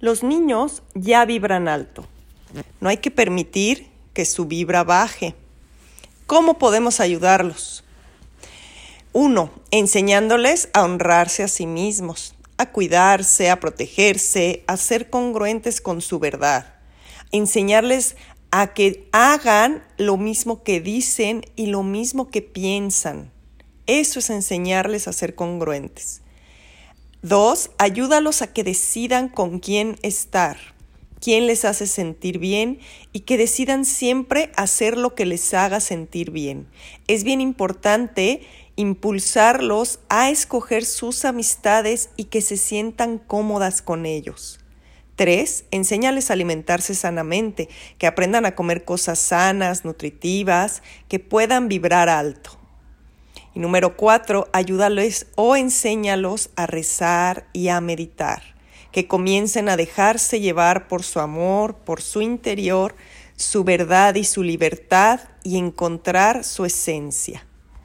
Los niños ya vibran alto. No hay que permitir que su vibra baje. ¿Cómo podemos ayudarlos? Uno, enseñándoles a honrarse a sí mismos, a cuidarse, a protegerse, a ser congruentes con su verdad. Enseñarles a que hagan lo mismo que dicen y lo mismo que piensan. Eso es enseñarles a ser congruentes. Dos, ayúdalos a que decidan con quién estar, quién les hace sentir bien y que decidan siempre hacer lo que les haga sentir bien. Es bien importante impulsarlos a escoger sus amistades y que se sientan cómodas con ellos. Tres, enséñales a alimentarse sanamente, que aprendan a comer cosas sanas, nutritivas, que puedan vibrar alto. Y número cuatro, ayúdales o enséñalos a rezar y a meditar, que comiencen a dejarse llevar por su amor, por su interior, su verdad y su libertad y encontrar su esencia.